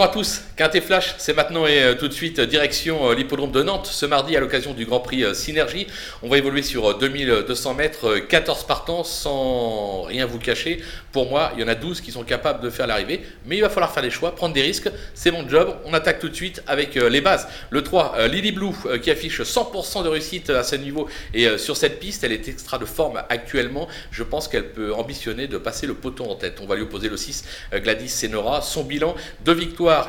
Bonjour à tous, Quintet Flash, c'est maintenant et euh, tout de suite direction euh, l'hippodrome de Nantes ce mardi à l'occasion du Grand Prix euh, Synergie. On va évoluer sur 2200 mètres, 14 partants sans rien vous cacher. Pour moi, il y en a 12 qui sont capables de faire l'arrivée, mais il va falloir faire des choix, prendre des risques. C'est mon job. On attaque tout de suite avec les bases. Le 3, Lily Blue, qui affiche 100% de réussite à ce niveau et sur cette piste, elle est extra de forme actuellement. Je pense qu'elle peut ambitionner de passer le poteau en tête. On va lui opposer le 6, Gladys Senora. Son bilan de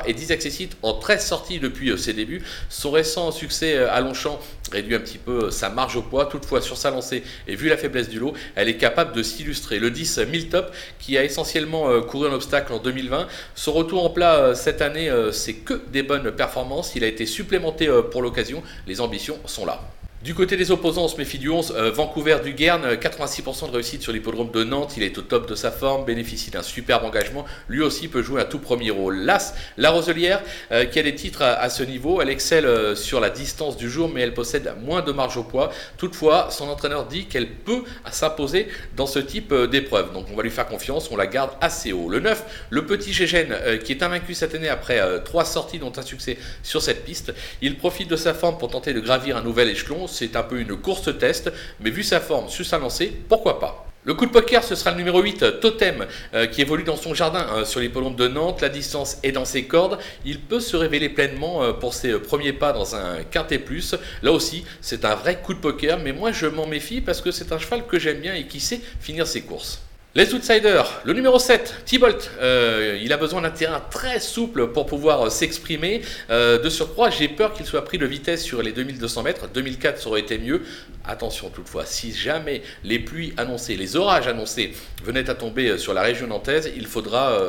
et 10 accessites en 13 sorties depuis euh, ses débuts. Son récent succès euh, à Longchamp réduit un petit peu euh, sa marge au poids. Toutefois, sur sa lancée et vu la faiblesse du lot, elle est capable de s'illustrer. Le 10 Miltop, qui a essentiellement couru un obstacle en 2020, son retour en plat cette année, c'est que des bonnes performances. Il a été supplémenté pour l'occasion. Les ambitions sont là. Du côté des opposants, on se méfie du 11. Euh, Vancouver du Guern, 86% de réussite sur l'hippodrome de Nantes. Il est au top de sa forme, bénéficie d'un superbe engagement. Lui aussi peut jouer un tout premier rôle. L'As, la Roselière, euh, qui a des titres à, ce niveau. Elle excelle euh, sur la distance du jour, mais elle possède moins de marge au poids. Toutefois, son entraîneur dit qu'elle peut s'imposer dans ce type d'épreuve. Donc on va lui faire confiance, on la garde assez haut. Le 9, le petit Gégène, qui est invaincu cette année après trois sorties, dont un succès sur cette piste. Il profite de sa forme pour tenter de gravir un nouvel échelon c'est un peu une course test, mais vu sa forme sur sa lancée, pourquoi pas? Le coup de poker, ce sera le numéro 8, Totem, euh, qui évolue dans son jardin euh, sur l'hippodrome de Nantes. La distance est dans ses cordes. Il peut se révéler pleinement euh, pour ses premiers pas dans un quintet plus. Là aussi, c'est un vrai coup de poker, mais moi je m'en méfie parce que c'est un cheval que j'aime bien et qui sait finir ses courses. Les outsiders, le numéro 7, Thibault, euh, il a besoin d'un terrain très souple pour pouvoir euh, s'exprimer. Euh, de surcroît, j'ai peur qu'il soit pris de vitesse sur les 2200 mètres. 2004, ça aurait été mieux. Attention toutefois, si jamais les pluies annoncées, les orages annoncés venaient à tomber sur la région nantaise, il faudra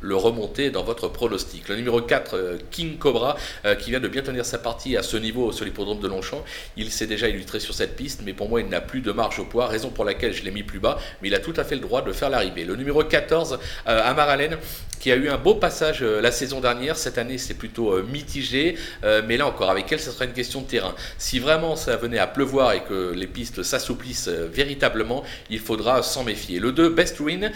le remonter dans votre pronostic. Le numéro 4, King Cobra, qui vient de bien tenir sa partie à ce niveau sur l'hippodrome de Longchamp, il s'est déjà illustré sur cette piste, mais pour moi, il n'a plus de marge au poids, raison pour laquelle je l'ai mis plus bas, mais il a tout à fait le droit de faire l'arrivée. Le numéro 14, euh, Amaralen, qui a eu un beau passage euh, la saison dernière. Cette année, c'est plutôt euh, mitigé. mais là encore, avec elle, ce sera une question de terrain. Si vraiment ça venait à pleuvoir et que les pistes s'assouplissent véritablement, il faudra s'en méfier. Le 2, Best Ruin,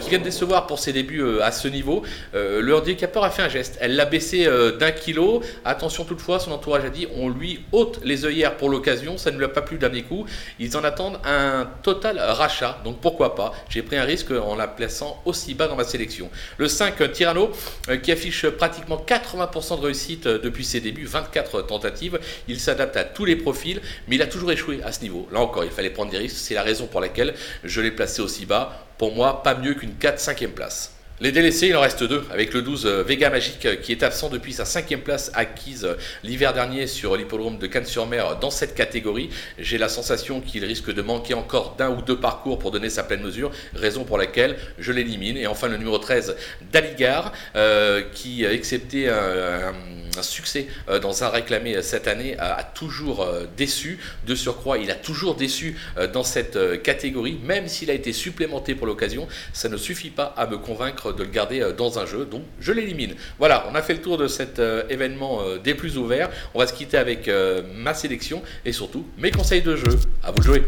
qui vient de décevoir pour ses débuts à ce niveau. Le handicapeur a fait un geste. Elle l'a baissé d'un kilo. Attention toutefois, son entourage a dit on lui ôte les œillères pour l'occasion. Ça ne lui a pas plu d'un coup. Ils en attendent un total rachat. Donc pourquoi pas J'ai pris un risque en la plaçant aussi bas dans ma sélection. Le 5, Tirano, euh, qui affiche pratiquement 80% de réussite euh, depuis ses débuts, 24 tentatives. Il s'adapte à tous les profils, mais il a toujours échoué à ce niveau. Là encore, il fallait prendre des risques. C'est la raison pour laquelle je l'ai placé aussi bas. Pour moi, pas mieux qu'une 4-5e place. Les délaissés, il en reste deux, avec le 12 euh, Vega Magique euh, qui est absent depuis sa cinquième place acquise euh, l'hiver dernier sur l'hippodrome de Cannes-sur-Mer dans cette catégorie. J'ai la sensation qu'il risque de manquer encore d'un ou deux parcours pour donner sa pleine mesure, raison pour laquelle je l'élimine. Et enfin le numéro 13 Daligar, qui, excepté un, succès dans un réclamé cette année, a, toujours déçu. De surcroît, il a toujours déçu dans cette catégorie, même s'il a été supplémenté pour l'occasion. Ça ne suffit pas à me convaincre de le garder euh, dans un jeu, donc je l'élimine. Voilà, on a fait le tour de cet euh, événement euh, des plus ouverts. On va se quitter avec ma sélection et surtout mes conseils de jeu. À vous de jouer.